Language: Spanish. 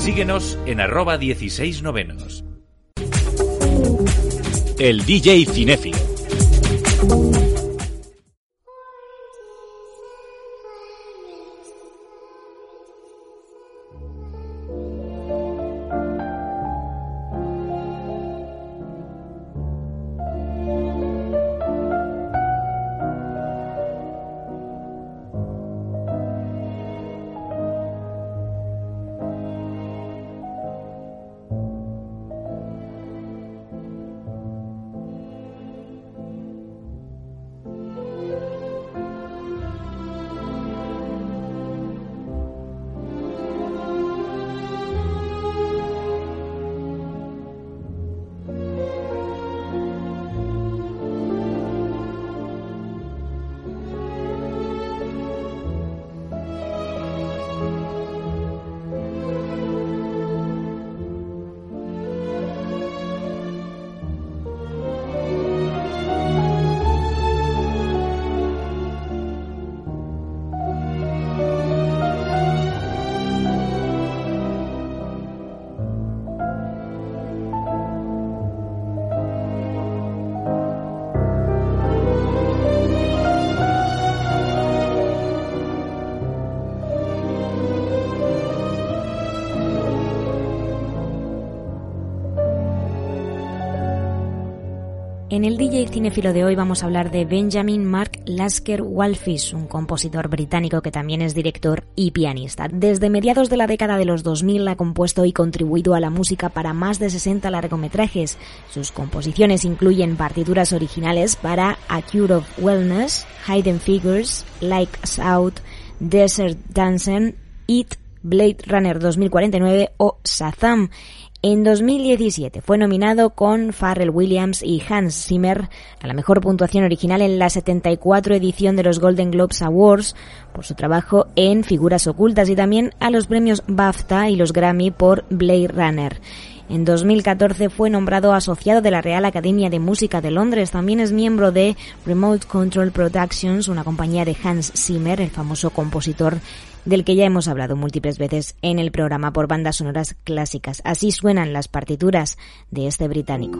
Síguenos en arroba 16 novenos. El DJ Cinéfilo. En el DJ Cinefilo de hoy vamos a hablar de Benjamin Mark Lasker Walfish, un compositor británico que también es director y pianista. Desde mediados de la década de los 2000 ha compuesto y contribuido a la música para más de 60 largometrajes. Sus composiciones incluyen partituras originales para A Cure of Wellness, Hidden Figures, Like Out, Desert Dancing, It, Blade Runner 2049 o Shazam. En 2017 fue nominado con Pharrell Williams y Hans Zimmer a la mejor puntuación original en la 74 edición de los Golden Globes Awards por su trabajo en figuras ocultas y también a los premios BAFTA y los Grammy por Blade Runner. En 2014 fue nombrado asociado de la Real Academia de Música de Londres. También es miembro de Remote Control Productions, una compañía de Hans Zimmer, el famoso compositor del que ya hemos hablado múltiples veces en el programa por bandas sonoras clásicas. Así suenan las partituras de este británico.